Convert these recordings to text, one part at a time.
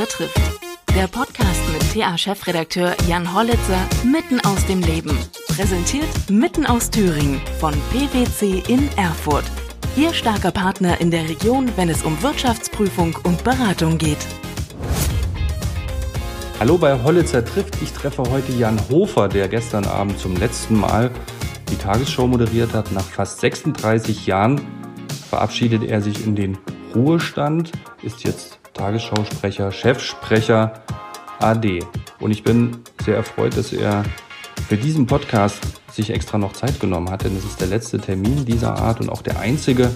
Hollitzer trifft. Der Podcast mit TA-Chefredakteur Jan Hollitzer mitten aus dem Leben. Präsentiert mitten aus Thüringen von PwC in Erfurt. Ihr starker Partner in der Region, wenn es um Wirtschaftsprüfung und Beratung geht. Hallo bei Hollitzer trifft. Ich treffe heute Jan Hofer, der gestern Abend zum letzten Mal die Tagesschau moderiert hat. Nach fast 36 Jahren verabschiedet er sich in den Ruhestand, ist jetzt Tagesschausprecher, Chefsprecher AD. Und ich bin sehr erfreut, dass er für diesen Podcast sich extra noch Zeit genommen hat, denn es ist der letzte Termin dieser Art und auch der einzige,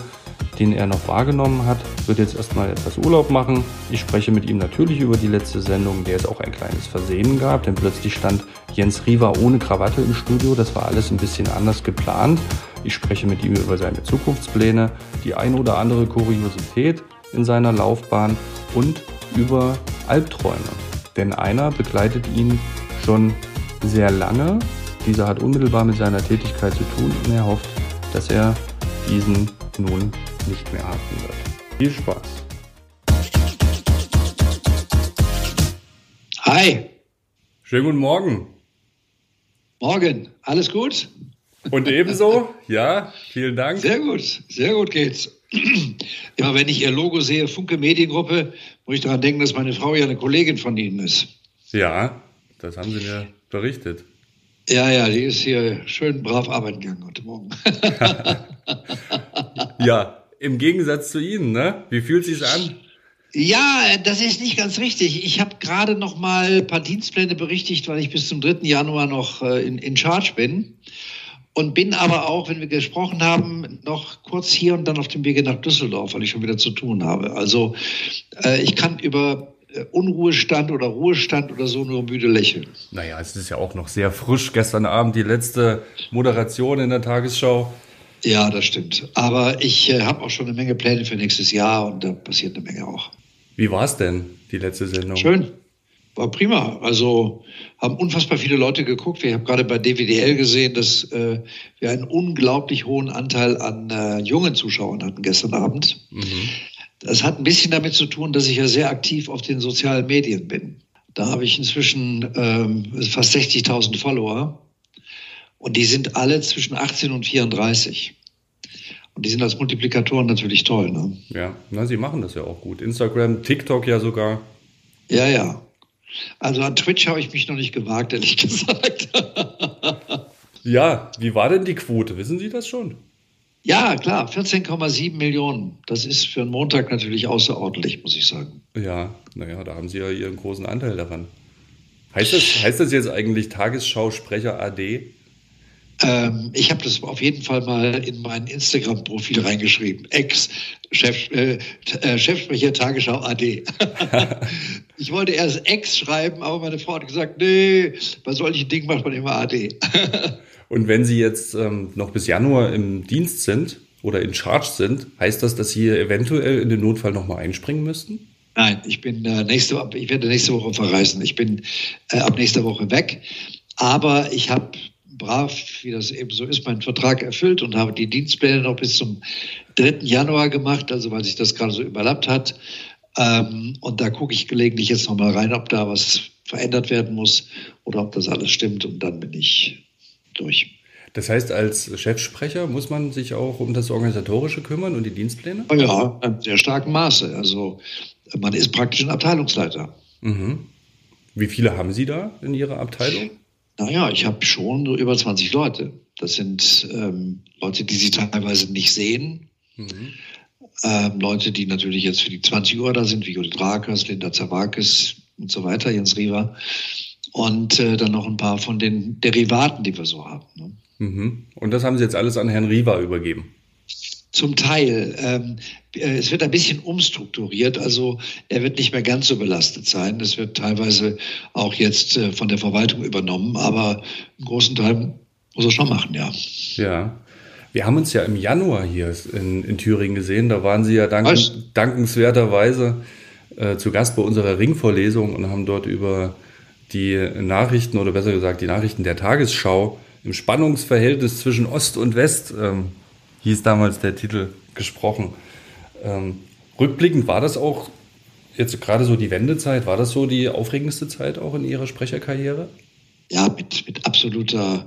den er noch wahrgenommen hat. Wird jetzt erstmal etwas Urlaub machen. Ich spreche mit ihm natürlich über die letzte Sendung, der es auch ein kleines Versehen gab, denn plötzlich stand Jens Riva ohne Krawatte im Studio. Das war alles ein bisschen anders geplant. Ich spreche mit ihm über seine Zukunftspläne, die ein oder andere Kuriosität in seiner Laufbahn und über Albträume. Denn einer begleitet ihn schon sehr lange. Dieser hat unmittelbar mit seiner Tätigkeit zu tun und er hofft, dass er diesen nun nicht mehr haben wird. Viel Spaß. Hi. Schönen guten Morgen. Morgen. Alles gut? Und ebenso? Ja, vielen Dank. Sehr gut. Sehr gut geht's. Immer wenn ich Ihr Logo sehe, Funke Mediengruppe, muss ich daran denken, dass meine Frau ja eine Kollegin von Ihnen ist. Ja, das haben Sie mir berichtet. Ja, ja, die ist hier schön brav arbeiten gegangen heute Morgen. ja, im Gegensatz zu Ihnen, ne? Wie fühlt sich's an? Ja, das ist nicht ganz richtig. Ich habe gerade noch mal ein paar Dienstpläne berichtigt, weil ich bis zum 3. Januar noch äh, in, in Charge bin. Und bin aber auch, wenn wir gesprochen haben, noch kurz hier und dann auf dem Wege nach Düsseldorf, weil ich schon wieder zu tun habe. Also äh, ich kann über äh, Unruhestand oder Ruhestand oder so nur müde lächeln. Naja, es ist ja auch noch sehr frisch. Gestern Abend die letzte Moderation in der Tagesschau. Ja, das stimmt. Aber ich äh, habe auch schon eine Menge Pläne für nächstes Jahr und da passiert eine Menge auch. Wie war es denn, die letzte Sendung? Schön. War prima. Also haben unfassbar viele Leute geguckt. Wir haben gerade bei DWDL gesehen, dass äh, wir einen unglaublich hohen Anteil an äh, jungen Zuschauern hatten gestern Abend. Mhm. Das hat ein bisschen damit zu tun, dass ich ja sehr aktiv auf den sozialen Medien bin. Da habe ich inzwischen ähm, fast 60.000 Follower. Und die sind alle zwischen 18 und 34. Und die sind als Multiplikatoren natürlich toll. Ne? Ja, na, sie machen das ja auch gut. Instagram, TikTok ja sogar. Ja, ja. Also an Twitch habe ich mich noch nicht gewagt, ehrlich gesagt. ja, wie war denn die Quote? Wissen Sie das schon? Ja, klar, 14,7 Millionen. Das ist für einen Montag natürlich außerordentlich, muss ich sagen. Ja, naja, da haben Sie ja Ihren großen Anteil daran. Heißt das, heißt das jetzt eigentlich Tagesschausprecher AD? Ähm, ich habe das auf jeden Fall mal in mein Instagram-Profil reingeschrieben. Ex-Chef, äh, äh, Chefsprecher Tagesschau AD. ich wollte erst Ex schreiben, aber meine Frau hat gesagt, nee, bei solchen Dingen macht man immer AD. Und wenn Sie jetzt ähm, noch bis Januar im Dienst sind oder in Charge sind, heißt das, dass Sie eventuell in den Notfall nochmal einspringen müssten? Nein, ich bin äh, nächste, ich werde nächste Woche verreisen. Ich bin äh, ab nächster Woche weg. Aber ich habe brav, wie das eben so ist, meinen Vertrag erfüllt und habe die Dienstpläne noch bis zum 3. Januar gemacht, also weil sich das gerade so überlappt hat. Ähm, und da gucke ich gelegentlich jetzt nochmal rein, ob da was verändert werden muss oder ob das alles stimmt und dann bin ich durch. Das heißt, als Chefsprecher muss man sich auch um das Organisatorische kümmern und die Dienstpläne? Ja, in sehr starkem Maße. Also man ist praktisch ein Abteilungsleiter. Mhm. Wie viele haben Sie da in Ihrer Abteilung? Naja, ich habe schon so über 20 Leute. Das sind ähm, Leute, die Sie teilweise nicht sehen. Mhm. Ähm, Leute, die natürlich jetzt für die 20 Uhr da sind, wie Judith Rakers, Linda Zawakis und so weiter, Jens Riva. Und äh, dann noch ein paar von den Derivaten, die wir so haben. Ne? Mhm. Und das haben Sie jetzt alles an Herrn Riva übergeben? Zum Teil. Ähm, äh, es wird ein bisschen umstrukturiert, also er wird nicht mehr ganz so belastet sein. Es wird teilweise auch jetzt äh, von der Verwaltung übernommen, aber einen großen Teil muss er schon machen, ja. Ja. Wir haben uns ja im Januar hier in, in Thüringen gesehen. Da waren Sie ja danken, dankenswerterweise äh, zu Gast bei unserer Ringvorlesung und haben dort über die Nachrichten oder besser gesagt die Nachrichten der Tagesschau im Spannungsverhältnis zwischen Ost und West ähm, hieß damals der Titel, gesprochen. Ähm, rückblickend war das auch jetzt gerade so die Wendezeit, war das so die aufregendste Zeit auch in Ihrer Sprecherkarriere? Ja, mit, mit absoluter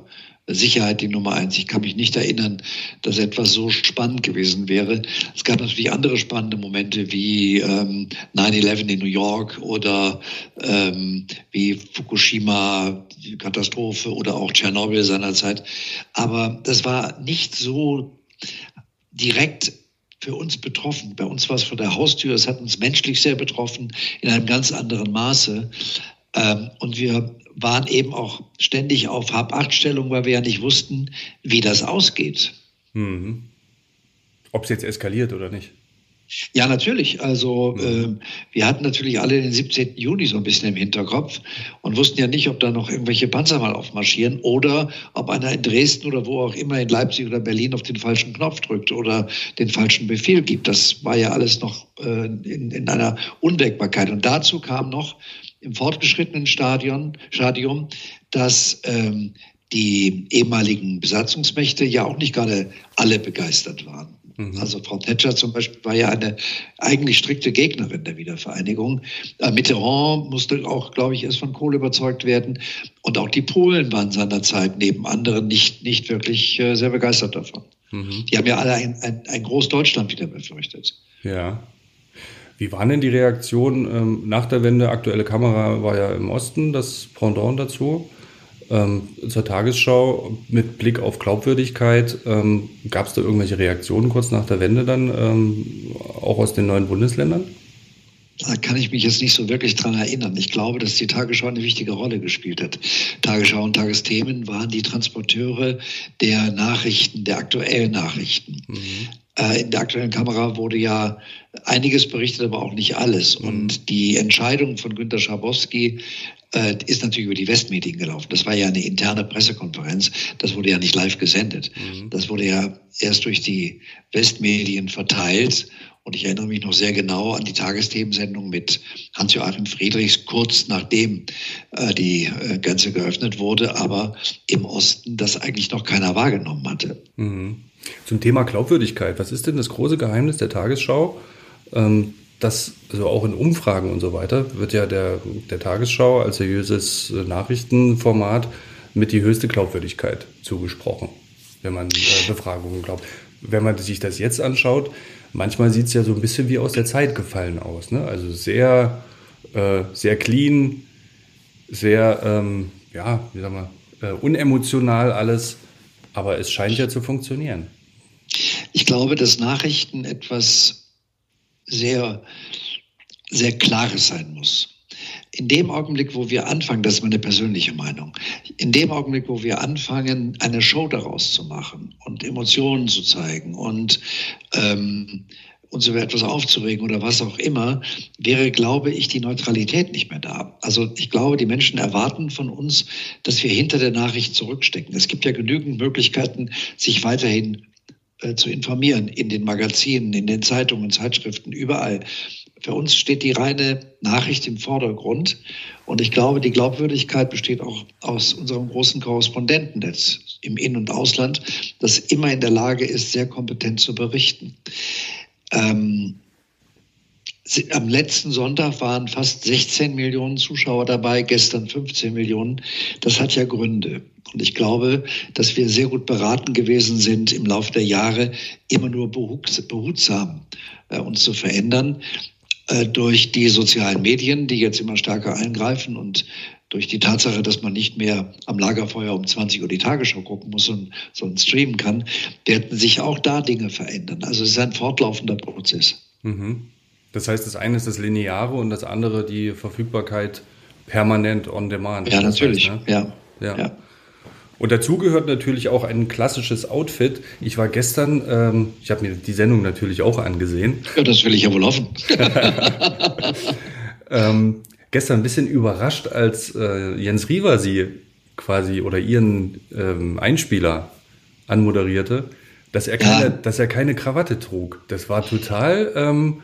Sicherheit die Nummer eins. Ich kann mich nicht erinnern, dass etwas so spannend gewesen wäre. Es gab natürlich andere spannende Momente wie ähm, 9-11 in New York oder ähm, wie Fukushima, Katastrophe oder auch Tschernobyl seinerzeit. Aber das war nicht so direkt für uns betroffen. Bei uns war es vor der Haustür, es hat uns menschlich sehr betroffen, in einem ganz anderen Maße. Ähm, und wir waren eben auch ständig auf Hab-Acht-Stellung, weil wir ja nicht wussten, wie das ausgeht. Mhm. Ob es jetzt eskaliert oder nicht. Ja, natürlich. Also äh, wir hatten natürlich alle den 17. Juni so ein bisschen im Hinterkopf und wussten ja nicht, ob da noch irgendwelche Panzer mal aufmarschieren oder ob einer in Dresden oder wo auch immer in Leipzig oder Berlin auf den falschen Knopf drückt oder den falschen Befehl gibt. Das war ja alles noch äh, in, in einer Unwägbarkeit. Und dazu kam noch im fortgeschrittenen Stadion, Stadium, dass ähm, die ehemaligen Besatzungsmächte ja auch nicht gerade alle begeistert waren. Mhm. Also Frau Thatcher zum Beispiel war ja eine eigentlich strikte Gegnerin der Wiedervereinigung. Äh, Mitterrand musste auch, glaube ich, erst von Kohl überzeugt werden. Und auch die Polen waren seinerzeit neben anderen nicht, nicht wirklich äh, sehr begeistert davon. Mhm. Die haben ja alle ein, ein, ein Großdeutschland wieder befürchtet. Ja. Wie waren denn die Reaktionen ähm, nach der Wende? Aktuelle Kamera war ja im Osten, das Pendant dazu. Ähm, zur Tagesschau mit Blick auf Glaubwürdigkeit. Ähm, Gab es da irgendwelche Reaktionen kurz nach der Wende dann, ähm, auch aus den neuen Bundesländern? Da kann ich mich jetzt nicht so wirklich dran erinnern. Ich glaube, dass die Tagesschau eine wichtige Rolle gespielt hat. Tagesschau und Tagesthemen waren die Transporteure der Nachrichten, der aktuellen Nachrichten. Mhm. Äh, in der aktuellen Kamera wurde ja einiges berichtet, aber auch nicht alles. Mhm. Und die Entscheidung von Günter Schabowski äh, ist natürlich über die Westmedien gelaufen. Das war ja eine interne Pressekonferenz. Das wurde ja nicht live gesendet. Mhm. Das wurde ja erst durch die Westmedien verteilt. Und ich erinnere mich noch sehr genau an die Tagesthemensendung mit Hans-Joachim Friedrichs, kurz nachdem äh, die äh, Grenze geöffnet wurde, aber im Osten das eigentlich noch keiner wahrgenommen hatte. Mhm. Zum Thema Glaubwürdigkeit. Was ist denn das große Geheimnis der Tagesschau? Ähm, das, also auch in Umfragen und so weiter, wird ja der, der Tagesschau als seriöses Nachrichtenformat mit die höchste Glaubwürdigkeit zugesprochen, wenn man äh, Befragungen glaubt. Wenn man sich das jetzt anschaut, manchmal sieht es ja so ein bisschen wie aus der Zeit gefallen aus. Ne? Also sehr, äh, sehr clean, sehr, ähm, ja, wie sagen wir, äh, unemotional alles, aber es scheint ja zu funktionieren. Ich glaube, dass Nachrichten etwas sehr, sehr Klares sein muss. In dem Augenblick, wo wir anfangen, das ist meine persönliche Meinung, in dem Augenblick, wo wir anfangen, eine Show daraus zu machen und Emotionen zu zeigen und ähm, uns über etwas aufzuregen oder was auch immer, wäre, glaube ich, die Neutralität nicht mehr da. Also ich glaube, die Menschen erwarten von uns, dass wir hinter der Nachricht zurückstecken. Es gibt ja genügend Möglichkeiten, sich weiterhin äh, zu informieren in den Magazinen, in den Zeitungen, Zeitschriften, überall. Für uns steht die reine Nachricht im Vordergrund. Und ich glaube, die Glaubwürdigkeit besteht auch aus unserem großen Korrespondentennetz im In- und Ausland, das immer in der Lage ist, sehr kompetent zu berichten. Ähm, am letzten Sonntag waren fast 16 Millionen Zuschauer dabei, gestern 15 Millionen. Das hat ja Gründe. Und ich glaube, dass wir sehr gut beraten gewesen sind, im Laufe der Jahre immer nur behutsam äh, uns zu verändern. Äh, durch die sozialen Medien, die jetzt immer stärker eingreifen und durch die Tatsache, dass man nicht mehr am Lagerfeuer um 20 Uhr die Tagesschau gucken muss und sondern streamen kann, werden sich auch da Dinge verändern. Also es ist ein fortlaufender Prozess. Mhm. Das heißt, das eine ist das Lineare und das andere die Verfügbarkeit permanent on demand. Ja, natürlich. Heißt, ne? ja. ja. ja. Und dazu gehört natürlich auch ein klassisches Outfit. Ich war gestern, ähm, ich habe mir die Sendung natürlich auch angesehen. Ja, das will ich ja wohl hoffen. ähm, gestern ein bisschen überrascht, als äh, Jens Riewer sie quasi oder ihren ähm, Einspieler anmoderierte, dass er keine, ja. dass er keine Krawatte trug. Das war total ähm,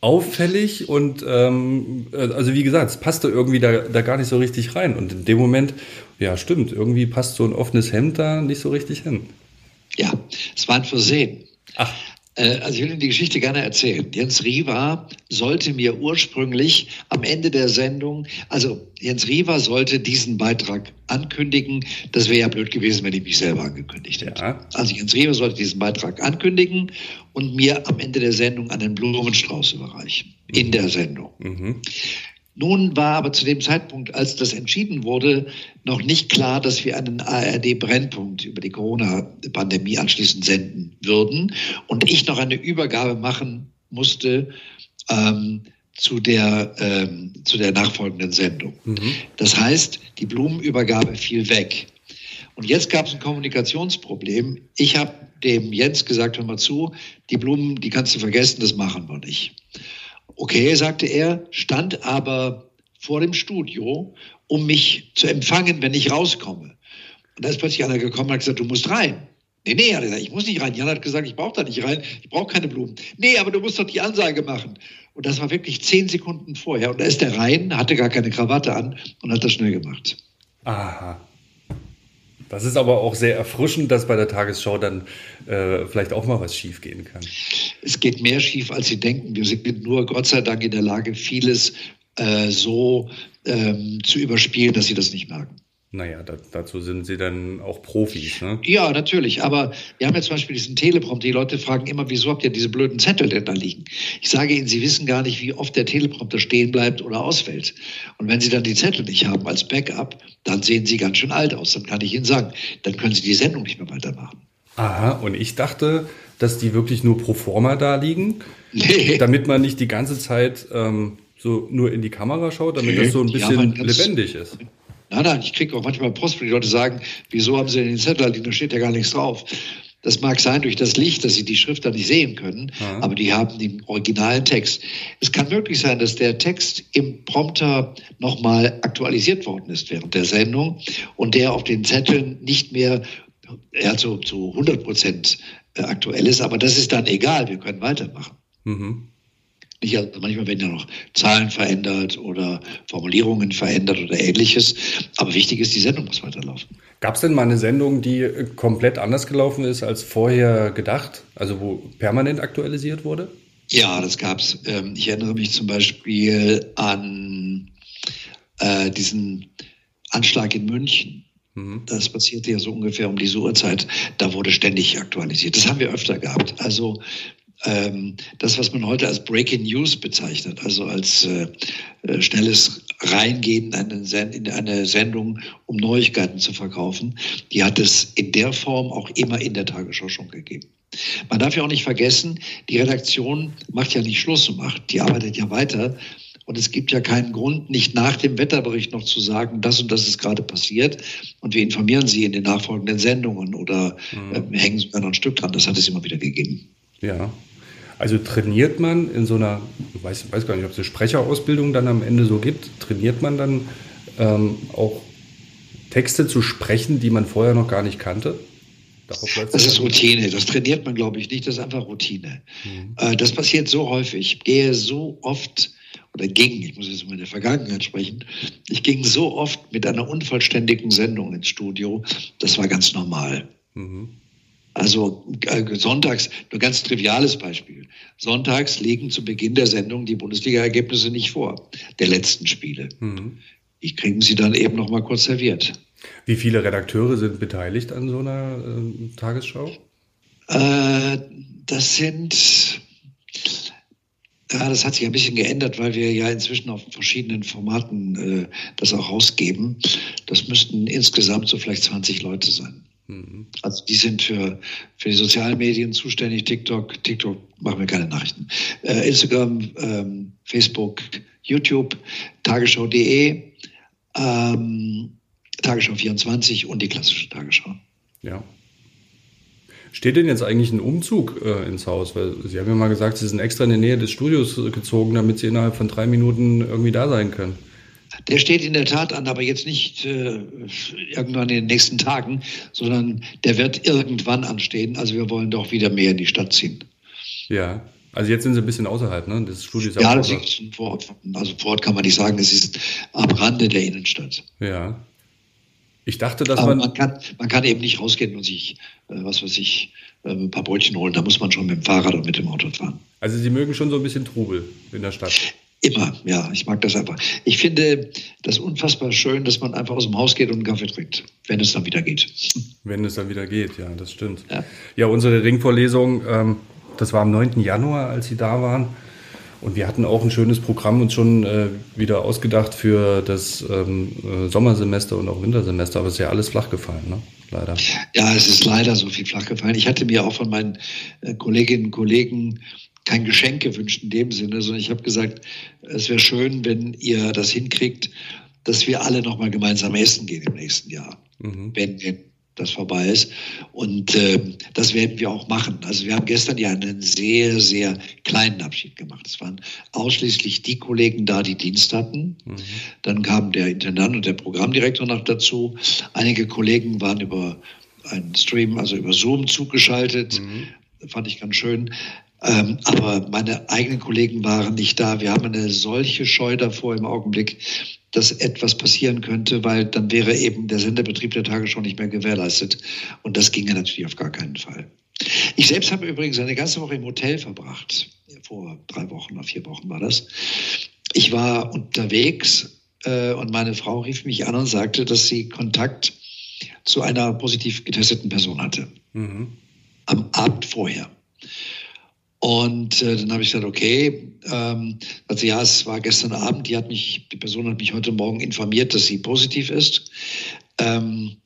auffällig und ähm, äh, also wie gesagt, es passte irgendwie da, da gar nicht so richtig rein. Und in dem Moment, ja stimmt, irgendwie passt so ein offenes Hemd da nicht so richtig hin. Ja, es war ein Versehen. Ach. Äh, also ich will Ihnen die Geschichte gerne erzählen. Jens Riva sollte mir ursprünglich am Ende der Sendung, also Jens Riva sollte diesen Beitrag ankündigen. Das wäre ja blöd gewesen, wenn ich mich selber angekündigt hätte. Ja. Also Jens Riva sollte diesen Beitrag ankündigen und mir am Ende der Sendung einen Blumenstrauß überreichen. Mhm. In der Sendung. Mhm. Nun war aber zu dem Zeitpunkt, als das entschieden wurde, noch nicht klar, dass wir einen ARD-Brennpunkt über die Corona-Pandemie anschließend senden würden und ich noch eine Übergabe machen musste ähm, zu, der, ähm, zu der nachfolgenden Sendung. Mhm. Das heißt, die Blumenübergabe fiel weg. Und jetzt gab es ein Kommunikationsproblem. Ich habe dem Jens gesagt, hör mal zu, die Blumen, die kannst du vergessen, das machen wir nicht. Okay, sagte er, stand aber vor dem Studio, um mich zu empfangen, wenn ich rauskomme. Und da ist plötzlich einer gekommen und hat gesagt, du musst rein. Nee, nee, hat er gesagt, ich muss nicht rein. Jan hat gesagt, ich brauche da nicht rein, ich brauche keine Blumen. Nee, aber du musst doch die Ansage machen. Und das war wirklich zehn Sekunden vorher. Und da ist er rein, hatte gar keine Krawatte an und hat das schnell gemacht. Aha. Das ist aber auch sehr erfrischend, dass bei der Tagesschau dann äh, vielleicht auch mal was schief gehen kann. Es geht mehr schief, als Sie denken. Wir sind nur Gott sei Dank in der Lage, vieles äh, so ähm, zu überspielen, dass Sie das nicht merken. Naja, da, dazu sind Sie dann auch Profis, ne? Ja, natürlich. Aber wir haben ja zum Beispiel diesen Teleprompter. Die Leute fragen immer, wieso habt ihr diese blöden Zettel denn da liegen? Ich sage Ihnen, Sie wissen gar nicht, wie oft der Teleprompter stehen bleibt oder ausfällt. Und wenn Sie dann die Zettel nicht haben als Backup, dann sehen Sie ganz schön alt aus. Dann kann ich Ihnen sagen, dann können Sie die Sendung nicht mehr weitermachen. Aha, und ich dachte, dass die wirklich nur pro forma da liegen, nee. damit man nicht die ganze Zeit ähm, so nur in die Kamera schaut, damit nee, das so ein bisschen lebendig ist. Nein, nein, ich kriege auch manchmal Post, wo die Leute sagen, wieso haben sie denn den Zettel da steht ja gar nichts drauf. Das mag sein durch das Licht, dass sie die Schrift dann nicht sehen können, ja. aber die haben den originalen Text. Es kann möglich sein, dass der Text im Prompter nochmal aktualisiert worden ist während der Sendung und der auf den Zetteln nicht mehr ja, zu, zu 100 Prozent äh, aktuell ist, aber das ist dann egal, wir können weitermachen. Mhm. Nicht, also manchmal werden ja noch Zahlen verändert oder Formulierungen verändert oder ähnliches. Aber wichtig ist, die Sendung muss weiterlaufen. Gab es denn mal eine Sendung, die komplett anders gelaufen ist als vorher gedacht? Also wo permanent aktualisiert wurde? Ja, das gab es. Ähm, ich erinnere mich zum Beispiel an äh, diesen Anschlag in München. Mhm. Das passierte ja so ungefähr um diese Uhrzeit. Da wurde ständig aktualisiert. Das haben wir öfter gehabt. Also ähm, das, was man heute als Breaking News bezeichnet, also als äh, äh schnelles Reingehen in eine, in eine Sendung, um Neuigkeiten zu verkaufen, die hat es in der Form auch immer in der Tagesschau schon gegeben. Man darf ja auch nicht vergessen, die Redaktion macht ja nicht Schluss und macht, die arbeitet ja weiter. Und es gibt ja keinen Grund, nicht nach dem Wetterbericht noch zu sagen, das und das ist gerade passiert. Und wir informieren Sie in den nachfolgenden Sendungen oder mhm. äh, hängen sogar noch ein Stück dran. Das hat es immer wieder gegeben. Ja. Also trainiert man in so einer, ich weiß, weiß gar nicht, ob es eine Sprecherausbildung dann am Ende so gibt, trainiert man dann ähm, auch Texte zu sprechen, die man vorher noch gar nicht kannte? Das ist Routine. Das trainiert man, glaube ich, nicht. Das ist einfach Routine. Mhm. Äh, das passiert so häufig. Ich gehe so oft oder ging, ich muss jetzt über der Vergangenheit sprechen, ich ging so oft mit einer unvollständigen Sendung ins Studio. Das war ganz normal. Mhm. Also äh, sonntags, nur ganz triviales Beispiel. Sonntags legen zu Beginn der Sendung die Bundesliga-Ergebnisse nicht vor, der letzten Spiele. Mhm. Die kriegen sie dann eben noch mal kurz serviert. Wie viele Redakteure sind beteiligt an so einer äh, Tagesschau? Äh, das sind, ja, das hat sich ein bisschen geändert, weil wir ja inzwischen auf verschiedenen Formaten äh, das auch rausgeben. Das müssten insgesamt so vielleicht 20 Leute sein. Mhm. Also die sind für, für die sozialen Medien zuständig. TikTok, TikTok machen wir keine Nachrichten. Äh, Instagram, ähm, Facebook, YouTube, Tagesschau.de, ähm, Tagesschau 24 und die klassische Tagesschau. Ja. Steht denn jetzt eigentlich ein Umzug äh, ins Haus? Weil Sie haben ja mal gesagt, Sie sind extra in die Nähe des Studios gezogen, damit Sie innerhalb von drei Minuten irgendwie da sein können. Der steht in der Tat an, aber jetzt nicht äh, irgendwann in den nächsten Tagen, sondern der wird irgendwann anstehen. Also wir wollen doch wieder mehr in die Stadt ziehen. Ja, also jetzt sind Sie ein bisschen außerhalb, ne? Das Studio ist ja, das ist ein Vorort. Also vor Ort kann man nicht sagen, es ist am Rande der Innenstadt. Ja. Ich dachte, dass Aber man. man kann, man kann eben nicht rausgehen und sich, äh, was weiß ich, äh, ein paar Brötchen holen. Da muss man schon mit dem Fahrrad oder mit dem Auto fahren. Also Sie mögen schon so ein bisschen Trubel in der Stadt. Immer, ja, ich mag das einfach. Ich finde das unfassbar schön, dass man einfach aus dem Haus geht und einen Kaffee trinkt, wenn es dann wieder geht. Wenn es dann wieder geht, ja, das stimmt. Ja. Ja, unsere Ringvorlesung, ähm, das war am 9. Januar, als Sie da waren. Und wir hatten auch ein schönes Programm uns schon äh, wieder ausgedacht für das ähm, äh, Sommersemester und auch Wintersemester. Aber es ist ja alles flach gefallen, ne? leider. Ja, es ist leider so viel flach gefallen. Ich hatte mir auch von meinen äh, Kolleginnen und Kollegen kein Geschenk gewünscht in dem Sinne, sondern ich habe gesagt, es wäre schön, wenn ihr das hinkriegt, dass wir alle nochmal gemeinsam essen gehen im nächsten Jahr, Mhm. wenn das vorbei ist. Und ähm, das werden wir auch machen. Also wir haben gestern ja einen sehr, sehr kleinen Abschied gemacht. Es waren ausschließlich die Kollegen da, die Dienst hatten. Mhm. Dann kam der Intendant und der Programmdirektor noch dazu. Einige Kollegen waren über einen Stream, also über Zoom zugeschaltet. Mhm. Fand ich ganz schön. Ähm, aber meine eigenen Kollegen waren nicht da. Wir haben eine solche Scheu davor im Augenblick, dass etwas passieren könnte, weil dann wäre eben der Sendebetrieb der Tagesschau nicht mehr gewährleistet. Und das ginge natürlich auf gar keinen Fall. Ich selbst habe übrigens eine ganze Woche im Hotel verbracht. Vor drei Wochen oder vier Wochen war das. Ich war unterwegs äh, und meine Frau rief mich an und sagte, dass sie Kontakt zu einer positiv getesteten Person hatte. Mhm. Am Abend vorher. Und äh, dann habe ich gesagt, okay, ähm, also ja, es war gestern Abend, die hat mich, die Person hat mich heute Morgen informiert, dass sie positiv ist. Ähm,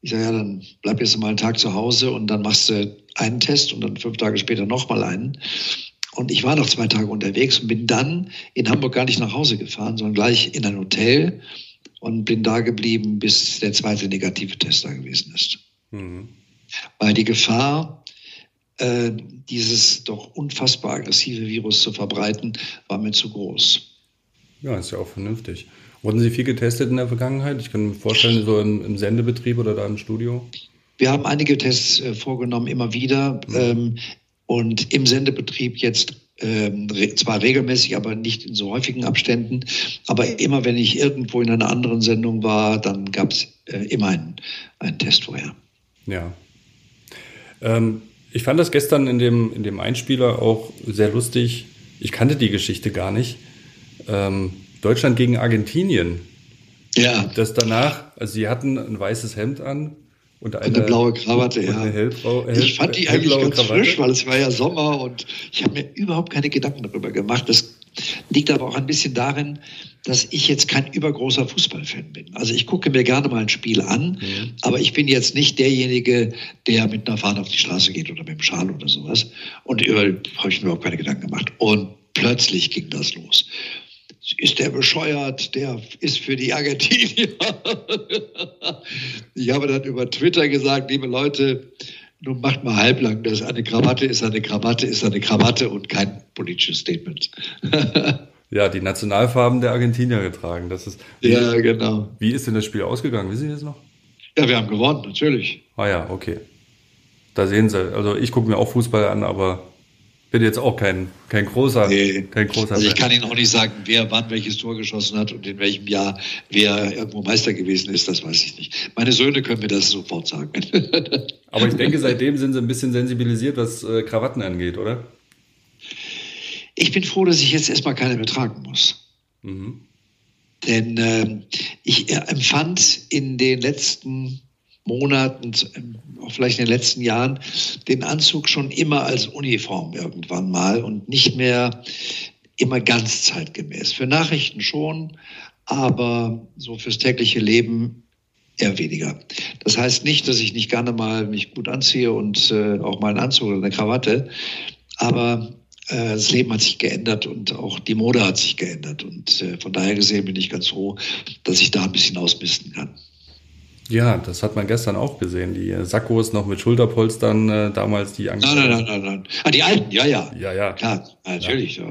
ich sage, ja, dann bleib jetzt mal einen Tag zu Hause und dann machst du einen Test und dann fünf Tage später nochmal einen. Und ich war noch zwei Tage unterwegs und bin dann in Hamburg gar nicht nach Hause gefahren, sondern gleich in ein Hotel und bin da geblieben, bis der zweite negative Test da gewesen ist. Mhm. Weil die Gefahr, äh, dieses doch unfassbar aggressive Virus zu verbreiten, war mir zu groß. Ja, ist ja auch vernünftig. Wurden Sie viel getestet in der Vergangenheit? Ich kann mir vorstellen, so im, im Sendebetrieb oder da im Studio. Wir haben einige Tests äh, vorgenommen, immer wieder. Ähm, und im Sendebetrieb jetzt ähm, re zwar regelmäßig, aber nicht in so häufigen Abständen. Aber immer, wenn ich irgendwo in einer anderen Sendung war, dann gab es äh, immer einen, einen Test vorher. Ja. Ähm, ich fand das gestern in dem, in dem Einspieler auch sehr lustig. Ich kannte die Geschichte gar nicht. Ähm, Deutschland gegen Argentinien. Ja, Das danach, also sie hatten ein weißes Hemd an und eine, eine blaue Krawatte, und ja. eine hellbrau, hell, Ich fand die eigentlich ganz Krawatte. frisch, weil es war ja Sommer und ich habe mir überhaupt keine Gedanken darüber gemacht. Das liegt aber auch ein bisschen darin, dass ich jetzt kein übergroßer Fußballfan bin. Also ich gucke mir gerne mal ein Spiel an, Mhm. aber ich bin jetzt nicht derjenige, der mit einer Fahne auf die Straße geht oder mit dem Schal oder sowas. Und über habe ich mir überhaupt keine Gedanken gemacht. Und plötzlich ging das los. Ist der bescheuert? Der ist für die Argentinier. ich habe dann über Twitter gesagt, liebe Leute, nun macht mal halblang, dass eine Krawatte ist eine Krawatte ist eine Krawatte und kein politisches Statement. Ja, die Nationalfarben der Argentinier getragen. Das ist, ja, genau. wie ist denn das Spiel ausgegangen? Wissen Sie das noch? Ja, wir haben gewonnen, natürlich. Ah ja, okay. Da sehen Sie. Also ich gucke mir auch Fußball an, aber bin jetzt auch kein, kein großer, Nee. kein großer Also ich kann Ihnen auch nicht sagen, wer wann welches Tor geschossen hat und in welchem Jahr wer irgendwo Meister gewesen ist, das weiß ich nicht. Meine Söhne können mir das sofort sagen. Aber ich denke, seitdem sind Sie ein bisschen sensibilisiert, was äh, Krawatten angeht, oder? Ich bin froh, dass ich jetzt erstmal keine mehr tragen muss. Mhm. Denn ähm, ich äh, empfand in den letzten Monaten, vielleicht in den letzten Jahren, den Anzug schon immer als Uniform irgendwann mal und nicht mehr immer ganz zeitgemäß. Für Nachrichten schon, aber so fürs tägliche Leben eher weniger. Das heißt nicht, dass ich nicht gerne mal mich gut anziehe und äh, auch mal einen Anzug oder eine Krawatte, aber äh, das Leben hat sich geändert und auch die Mode hat sich geändert. Und äh, von daher gesehen bin ich ganz froh, dass ich da ein bisschen ausmisten kann. Ja, das hat man gestern auch gesehen. Die äh, Sakkos noch mit Schulterpolstern, äh, damals die Nein, nein, nein, nein, nein. Ah, die alten, ja, ja. Ja, ja. Klar, natürlich. Ja.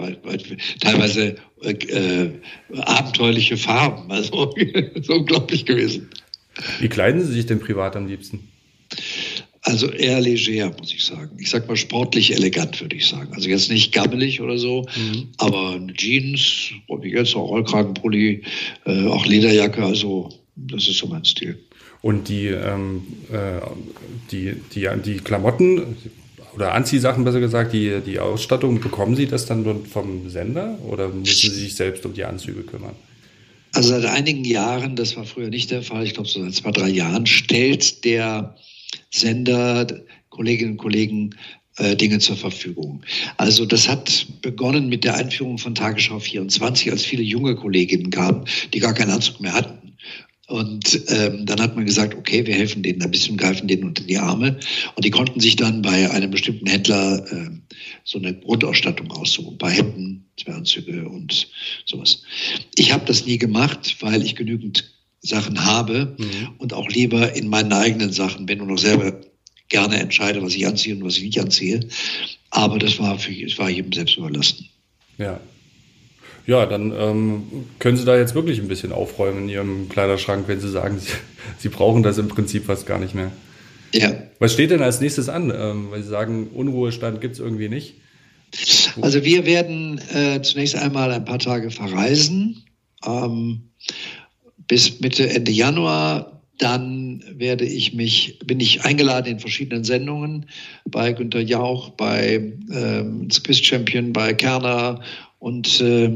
Teilweise äh, äh, abenteuerliche Farben. Also so unglaublich gewesen. Wie kleiden Sie sich denn privat am liebsten? Also eher leger, muss ich sagen. Ich sag mal sportlich elegant, würde ich sagen. Also jetzt nicht gammelig oder so, Mhm. aber Jeans, wie jetzt auch Rollkragenpulli, äh, auch Lederjacke, also das ist so mein Stil. Und die, ähm, äh, die, die, die Klamotten oder Anziehsachen besser gesagt, die, die Ausstattung, bekommen Sie das dann vom Sender oder müssen Sie sich selbst um die Anzüge kümmern? Also seit einigen Jahren, das war früher nicht der Fall, ich glaube so seit zwei, drei Jahren, stellt der Sender Kolleginnen und Kollegen äh, Dinge zur Verfügung. Also das hat begonnen mit der Einführung von Tagesschau 24, als viele junge Kolleginnen kamen, die gar keinen Anzug mehr hatten. Und ähm, dann hat man gesagt, okay, wir helfen denen ein bisschen, greifen denen unter die Arme. Und die konnten sich dann bei einem bestimmten Händler äh, so eine Grundausstattung aussuchen. Ein paar Hemden, zwei Anzüge und sowas. Ich habe das nie gemacht, weil ich genügend Sachen habe mhm. und auch lieber in meinen eigenen Sachen bin und auch selber gerne entscheide, was ich anziehe und was ich nicht anziehe. Aber das war, für, das war jedem selbst überlassen. Ja. Ja, dann ähm, können Sie da jetzt wirklich ein bisschen aufräumen in Ihrem Kleiderschrank, wenn Sie sagen, Sie, Sie brauchen das im Prinzip fast gar nicht mehr. Ja. Was steht denn als nächstes an? Ähm, weil Sie sagen, Unruhestand gibt es irgendwie nicht. Also wir werden äh, zunächst einmal ein paar Tage verreisen. Ähm, bis Mitte, Ende Januar dann werde ich mich, bin ich eingeladen in verschiedenen Sendungen bei Günter Jauch, bei ähm, Quiz Champion, bei Kerner und äh,